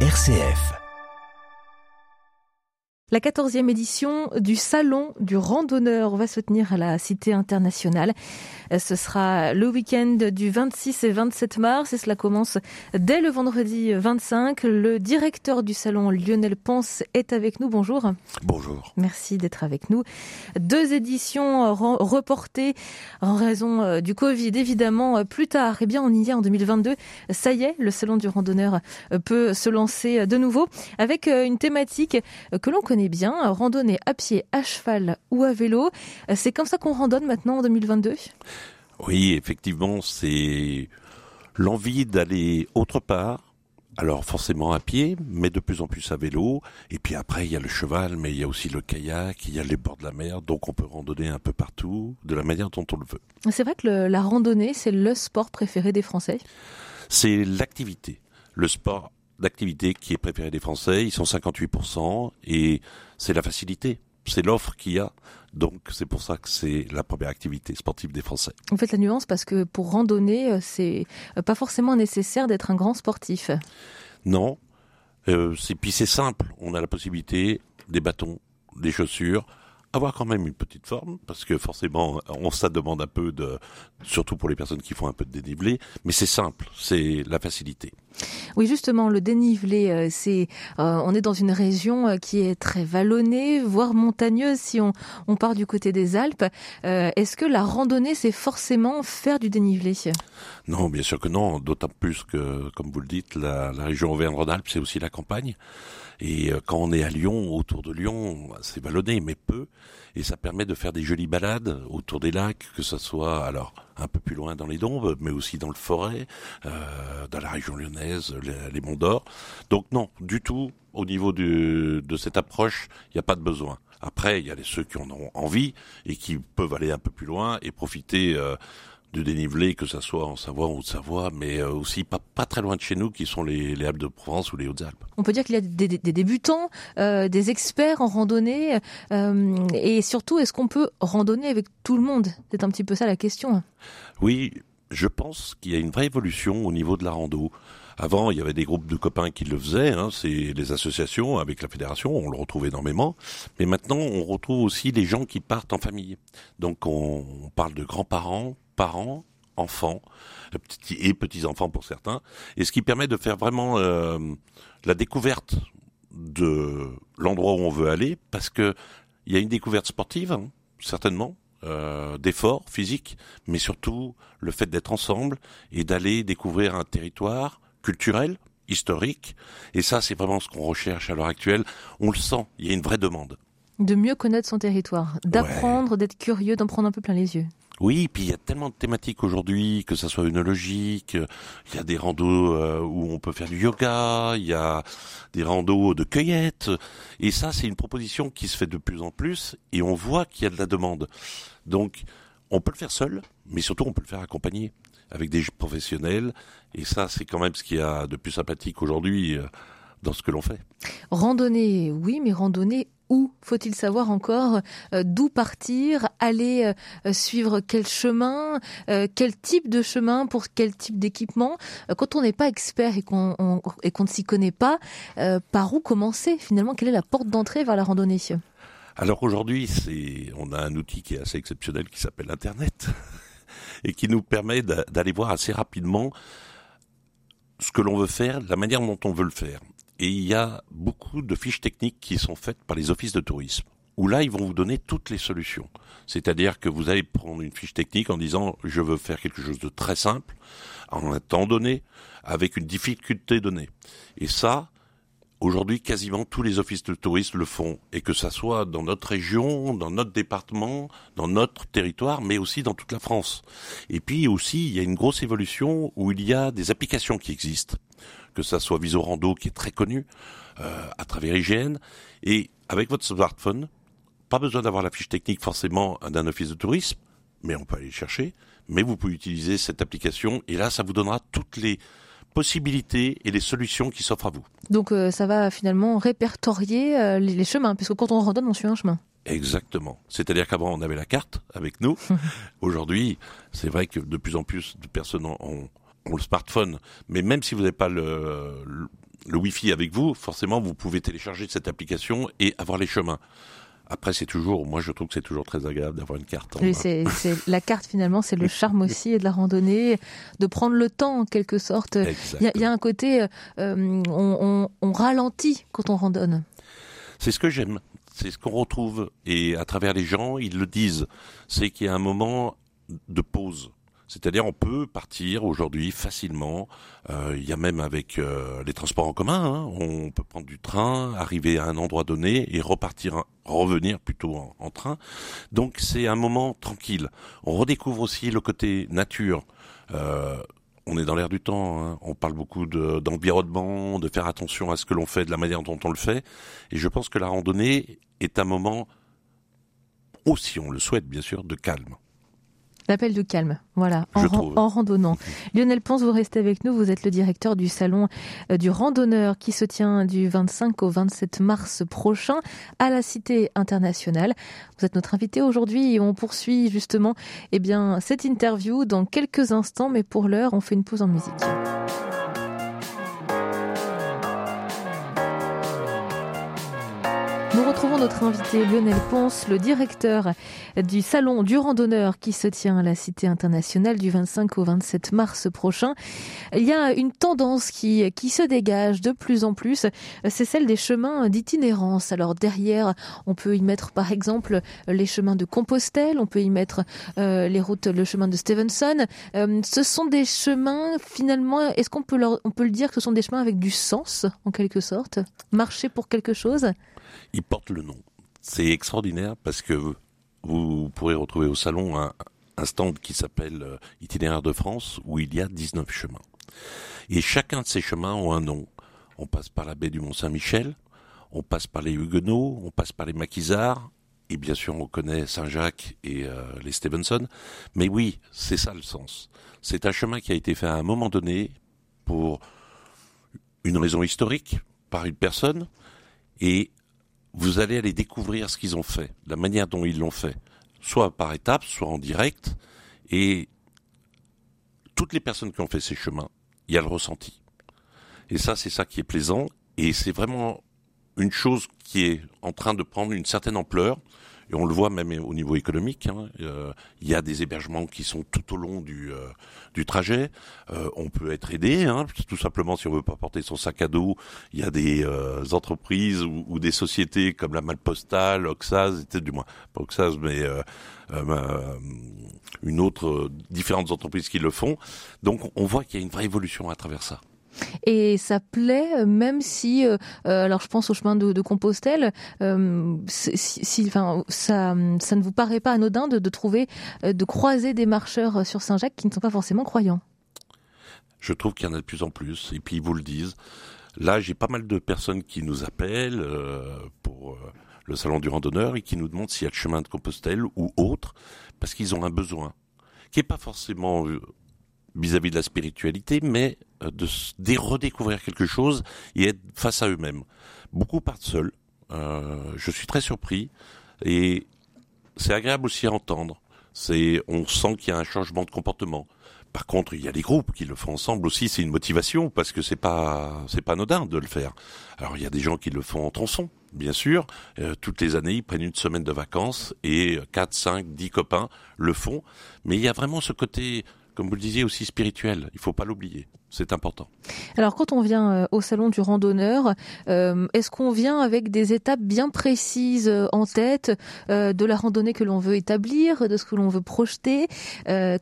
RCF. La quatorzième édition du Salon du randonneur va se tenir à la Cité internationale. Ce sera le week-end du 26 et 27 mars et cela commence dès le vendredi 25. Le directeur du salon, Lionel Ponce, est avec nous. Bonjour. Bonjour. Merci d'être avec nous. Deux éditions reportées en raison euh, du Covid, évidemment. Plus tard, eh bien, on y est en 2022. Ça y est, le Salon du randonneur euh, peut se lancer de nouveau avec euh, une thématique que l'on connaît bien, randonnée à pied, à cheval ou à vélo. C'est comme ça qu'on randonne maintenant en 2022 Oui, effectivement, c'est l'envie d'aller autre part. Alors forcément à pied, mais de plus en plus à vélo. Et puis après, il y a le cheval, mais il y a aussi le kayak, il y a les bords de la mer, donc on peut randonner un peu partout, de la manière dont on le veut. C'est vrai que la randonnée, c'est le sport préféré des Français? C'est l'activité. Le sport d'activité qui est préférée des Français. Ils sont 58% et c'est la facilité. C'est l'offre qu'il y a. Donc c'est pour ça que c'est la première activité sportive des Français. Vous faites la nuance parce que pour randonner, euh, c'est euh, pas forcément nécessaire d'être un grand sportif. Non. Euh, puis c'est simple. On a la possibilité des bâtons, des chaussures, avoir quand même une petite forme, parce que forcément, on ça demande un peu de, surtout pour les personnes qui font un peu de dénivelé, mais c'est simple, c'est la facilité. Oui, justement, le dénivelé, euh, c'est, euh, on est dans une région euh, qui est très vallonnée, voire montagneuse si on, on part du côté des Alpes. Est-ce que la randonnée, c'est forcément faire du dénivelé? Non, bien sûr que non, d'autant plus que, comme vous le dites, la, la région Auvergne-Rhône-Alpes, c'est aussi la campagne. Et quand on est à Lyon, autour de Lyon, c'est vallonné, mais peu. Et ça permet de faire des jolies balades autour des lacs, que ce soit alors un peu plus loin dans les Dombes, mais aussi dans le forêt, euh, dans la région lyonnaise, les, Monts d'Or. Donc non, du tout, au niveau de cette approche, il n'y a pas de besoin. Après, il y a ceux qui en ont envie et qui peuvent aller un peu plus loin et profiter euh, de dénivelé, que ça soit en Savoie ou de Savoie, mais euh, aussi pas, pas très loin de chez nous, qui sont les, les Alpes de Provence ou les Hautes-Alpes. On peut dire qu'il y a des, des, débutants, euh, des experts en randonnée, euh, et surtout, est-ce qu'on peut randonner avec tout le monde? C'est un petit peu ça la question. Oui, je pense qu'il y a une vraie évolution au niveau de la rando. Avant, il y avait des groupes de copains qui le faisaient, hein, c'est les associations avec la fédération, on le retrouve énormément. Mais maintenant, on retrouve aussi les gens qui partent en famille. Donc, on, on parle de grands-parents, parents, enfants et petits-enfants pour certains, et ce qui permet de faire vraiment euh, la découverte de l'endroit où on veut aller, parce que il y a une découverte sportive, hein, certainement, euh, d'efforts physiques, mais surtout le fait d'être ensemble et d'aller découvrir un territoire culturel, historique, et ça c'est vraiment ce qu'on recherche à l'heure actuelle. On le sent, il y a une vraie demande. De mieux connaître son territoire, d'apprendre, d'être curieux, d'en prendre un peu plein les yeux. Oui, puis il y a tellement de thématiques aujourd'hui, que ça soit œnologique, il y a des randos euh, où on peut faire du yoga, il y a des randos de cueillette, et ça c'est une proposition qui se fait de plus en plus, et on voit qu'il y a de la demande. Donc on peut le faire seul, mais surtout on peut le faire accompagné avec des professionnels, et ça c'est quand même ce qu'il y a de plus sympathique aujourd'hui euh, dans ce que l'on fait. Randonnée, oui, mais randonnée où faut-il savoir encore euh, d'où partir, aller euh, suivre quel chemin, euh, quel type de chemin pour quel type d'équipement. quand on n'est pas expert et qu'on et qu'on ne s'y connaît pas, par où commencer finalement? Quelle est la porte d'entrée vers la randonnée? Alors aujourd'hui, on a un outil qui est assez exceptionnel qui s'appelle Internet et qui nous permet d'aller voir assez rapidement ce que l'on veut faire, la manière dont on veut le faire et il y a beaucoup de fiches techniques qui sont faites par les offices de tourisme où là, ils vont vous donner toutes les solutions. C'est-à-dire que vous allez prendre une fiche technique en disant je veux faire quelque chose de très simple, en un temps donné, avec une difficulté donnée. Et ça, aujourd'hui, quasiment tous les offices de tourisme le font. Et que ça soit dans notre région, dans notre département, dans notre territoire, mais aussi dans toute la France. Et puis aussi, il y a une grosse évolution où il y a des applications qui existent que ça soit Visorando qui est très connu euh, à travers IGN, et avec votre smartphone, pas besoin d'avoir la fiche technique forcément d'un office de tourisme, mais on peut aller chercher, mais vous pouvez utiliser cette application, et là ça vous donnera toutes les possibilités et les solutions qui s'offrent à vous. Donc euh, ça va finalement répertorier euh, les, chemins, puisque quand on randonne, on suit un chemin. Exactement. C'est-à-dire qu'avant, on avait la carte avec nous. Aujourd'hui, c'est vrai que de plus en plus de personnes ont, le smartphone, mais même si vous n'avez pas le, le Wi-Fi avec vous, forcément, vous pouvez télécharger cette application et avoir les chemins. Après, c'est toujours, moi je trouve que c'est toujours très agréable d'avoir une carte. Oui, c'est, la carte finalement, c'est le charme aussi et de la randonnée, de prendre le temps en quelque sorte. Il y, a un côté, euh, on, on, ralentit quand on randonne. C'est ce que j'aime, c'est ce qu'on retrouve et à travers les gens, ils le disent, c'est qu'il y a un moment de pause. C'est-à-dire on peut partir aujourd'hui facilement. Euh, il y a même avec euh, les transports en commun, hein, on peut prendre du train, arriver à un endroit donné et repartir, revenir plutôt en, train. Donc c'est un moment tranquille. On redécouvre aussi le côté nature. Euh, on est dans l'air du temps. Hein. On parle beaucoup d'environnement, de, faire attention à ce que l'on fait, de la manière dont on le fait. Et je pense que la randonnée est un moment aussi, on le souhaite bien sûr, de calme. L'appel de calme, voilà, en, randonnant. Lionel Ponce, vous restez avec nous. Vous êtes le directeur du salon euh, du randonneur qui se tient du 25 au 27 mars prochain à la Cité internationale. Vous êtes notre invité aujourd'hui et on poursuit justement eh bien, cette interview dans quelques instants, mais pour l'heure, on fait une pause en musique. Retrouvons notre invité Lionel Ponce, le directeur du salon du randonneur qui se tient à la Cité internationale du 25 au 27 mars prochain. Il y a une tendance qui, qui se dégage de plus en plus, c'est celle des chemins d'itinérance. Alors derrière, on peut y mettre par exemple les chemins de Compostelle, on peut y mettre euh, les routes, le chemin de Stevenson. Euh, ce sont des chemins finalement, est-ce qu'on peut, leur, on peut le dire que ce sont des chemins avec du sens en quelque sorte? Marcher pour quelque chose? Porte le nom. C'est extraordinaire parce que vous pourrez retrouver au salon un, stand qui s'appelle euh, Itinéraire de France où il y a 19 chemins. Et chacun de ces chemins ont un nom. On passe par la baie du Mont-Saint-Michel, on passe par les Huguenots, on passe par les Maquisards, et bien sûr on connaît Saint-Jacques et euh, les Stevenson. Mais oui, c'est ça le sens. C'est un chemin qui a été fait à un moment donné pour une raison historique, par une personne, et vous allez aller découvrir ce qu'ils ont fait, la manière dont ils l'ont fait, soit par étapes, soit en direct, et toutes les personnes qui ont fait ces chemins, il y a le ressenti. Et ça, c'est ça qui est plaisant, et c'est vraiment une chose qui est en train de prendre une certaine ampleur, et on le voit même au niveau économique. Hein, euh, il y a des hébergements qui sont tout au long du, euh, trajet. Euh, on peut être aidé, hein, tout simplement si on veut pas porter son sac à dos. Il y a des entreprises ou, des sociétés comme la Malpostale, Oxaz, du moins pas Oxaz, mais une autre différentes entreprises qui le font. Donc on voit qu'il y a une vraie évolution à travers ça. Et ça plaît, euh, même si, euh, euh, alors je pense au chemin de, Compostelle, si, enfin, ça, ne vous paraît pas anodin de, de trouver, de croiser des marcheurs sur Saint-Jacques qui ne sont pas forcément croyants? Je trouve qu'il y en a de plus en plus, et puis ils vous le disent. Là, j'ai pas mal de personnes qui nous appellent pour le salon du randonneur et qui nous demandent s'il y a le chemin de Compostelle ou autre, parce qu'ils ont un besoin qui n'est pas forcément vis-à-vis de la spiritualité, mais euh, de, redécouvrir quelque chose et être face à eux-mêmes. Beaucoup partent seuls. Euh, je suis très surpris et c'est agréable aussi à entendre. C'est, on sent qu'il y a un changement de comportement. Par contre, il y a des groupes qui le font ensemble aussi. C'est une motivation parce que c'est pas, c'est pas anodin de le faire. Alors, il y a des gens qui le font en tronçon, bien sûr. Euh, toutes les années, ils prennent une semaine de vacances et 4, 5, 10 copains le font. Mais il y a vraiment ce côté comme vous le disiez, aussi spirituel. Il ne faut pas l'oublier. C'est important. Alors, quand on vient euh, au salon du randonneur, euh, est-ce qu'on vient avec des étapes bien précises euh, en tête de la randonnée que l'on veut établir, de ce que l'on veut projeter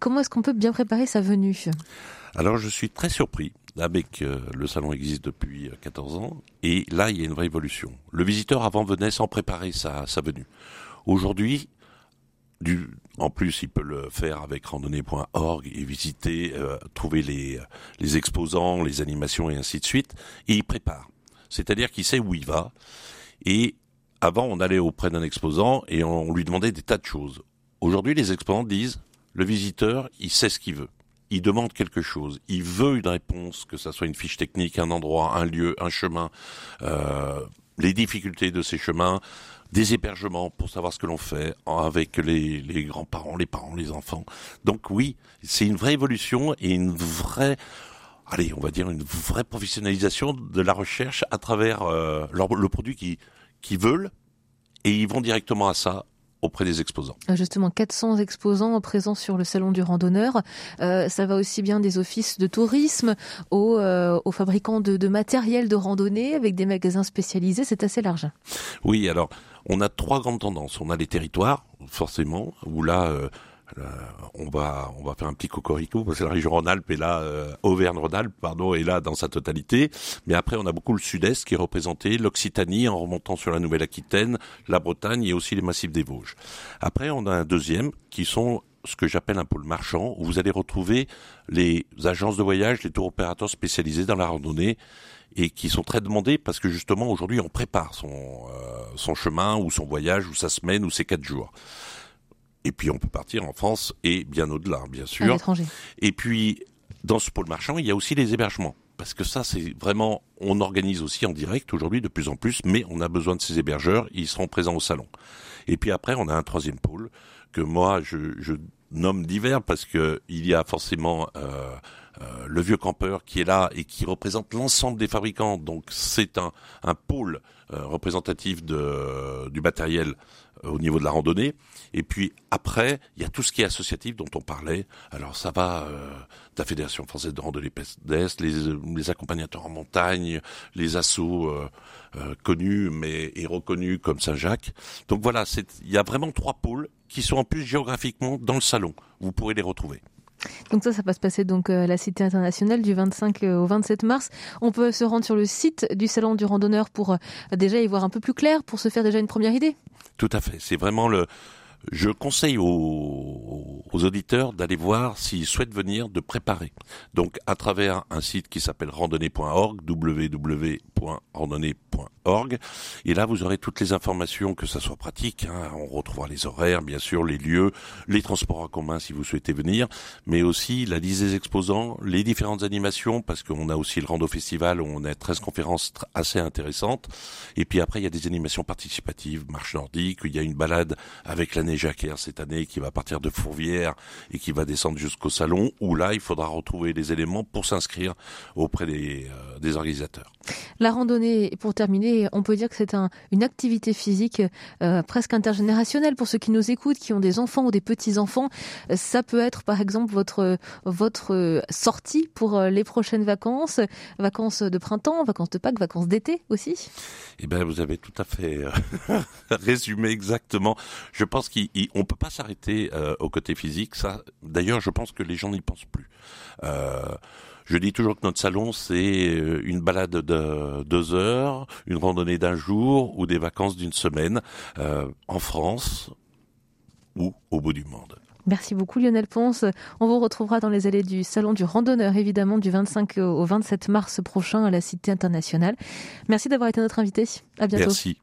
Comment est-ce qu'on peut bien préparer sa venue? Alors, je suis très surpris avec le salon existe depuis 14 ans et là il y a une vraie évolution. Le visiteur avant venait sans préparer sa, sa venue. Aujourd'hui, en plus, il peut le faire avec randonnée.org et visiter, euh, trouver les, les exposants, les animations et ainsi de suite. Et il prépare. C'est-à-dire qu'il sait où il va. Et avant, on allait auprès d'un exposant et on lui demandait des tas de choses. Aujourd'hui, les exposants disent, le visiteur, il sait ce qu'il veut. Il demande quelque chose. Il veut une réponse, que ça soit une fiche technique, un endroit, un lieu, un chemin, euh, les difficultés de ces chemins, des hébergements pour savoir ce que l'on fait avec les, les grands-parents, les parents, les enfants. Donc oui, c'est une vraie évolution et une vraie allez, on va dire une vraie professionnalisation de la recherche à travers le produit qui qui veulent et ils vont directement à ça auprès des exposants. Euh, justement, 400 exposants présents sur le salon du randonneur. Euh, ça va aussi bien des offices de tourisme aux, euh, aux fabricants de, de, matériel de randonnée avec des magasins spécialisés. C'est assez large. Oui, alors on a trois grandes tendances. On a les territoires, forcément, où là. Euh, on va on va faire un petit cocorico parce que la région Rhône-Alpes est là, euh, Auvergne-Rhône-Alpes pardon est là dans sa totalité. Mais après on a beaucoup le Sud-Est qui est représenté, l'Occitanie en remontant sur la Nouvelle-Aquitaine, la Bretagne et aussi les massifs des Vosges. Après on a un deuxième qui sont ce que j'appelle un pôle marchand où vous allez retrouver les agences de voyage, les tours opérateurs spécialisés dans la randonnée et qui sont très demandés parce que justement aujourd'hui on prépare son euh, son chemin ou son voyage ou sa semaine ou ses quatre jours. Et puis on peut partir en France et bien au-delà, bien sûr. Et puis dans ce pôle marchand, il y a aussi les hébergements. Parce que ça, c'est vraiment, on organise aussi en direct aujourd'hui de plus en plus, mais on a besoin de ces hébergeurs, ils seront présents au salon. Et puis après, on a un troisième pôle que moi, je, je nomme divers parce que il y a forcément euh, euh, le vieux campeur qui est là et qui représente l'ensemble des fabricants. Donc c'est un, pôle euh, représentatif du matériel au niveau de la randonnée. Et puis après, il y a tout ce qui est associatif dont on parlait. Alors ça va de la Fédération française de randonnée pédestre, les, les accompagnateurs en montagne, les assos connus mais et reconnus comme Saint-Jacques. Donc voilà, il y a vraiment trois pôles qui sont en plus géographiquement dans le salon. Vous pourrez les retrouver. Donc ça, ça va se passer donc euh, à la Cité internationale du 25 euh, au 27 mars. On peut se rendre sur le site du Salon du Randonneur pour euh, déjà y voir un peu plus clair, pour se faire déjà une première idée. Tout à fait. C'est vraiment le, je conseille aux, auditeurs d'aller voir s'ils souhaitent venir, de préparer. Donc à travers un site qui s'appelle randonnée.org, www.randonnée.org, et là vous aurez toutes les informations, que ça soit pratique, hein. on retrouvera les horaires, bien sûr, les lieux, les transports en commun si vous souhaitez venir, mais aussi la liste des exposants, les différentes animations, parce qu'on a aussi le Rando Festival où on a 13 conférences assez intéressantes, et puis après il y a des animations participatives, marche nordique, il y a une balade avec l'année Jacquer cette année qui va partir de Fourvière et qui va descendre jusqu'au salon où là il faudra retrouver les éléments pour s'inscrire auprès des, euh, des, organisateurs. La randonnée, pour terminer, on peut dire que c'est un, une activité physique euh, presque intergénérationnelle pour ceux qui nous écoutent, qui ont des enfants ou des petits-enfants. Ça peut être par exemple votre, votre sortie pour euh, les prochaines vacances, vacances de printemps, vacances de Pâques, vacances d'été aussi Eh bien vous avez tout à fait résumé exactement. Je pense qu'il on peut pas s'arrêter euh, au côté physique. Ça, d'ailleurs, je pense que les gens n'y pensent plus. Euh, je dis toujours que notre salon, c'est euh, une balade de deux heures, une randonnée d'un jour ou des vacances d'une semaine en France ou au bout du monde. Merci beaucoup Lionel Ponce. On vous retrouvera dans les allées du Salon du Randonneur, évidemment, du 25 au 27 mars prochain à la Cité internationale. Merci d'avoir été notre invité. À bientôt. Merci.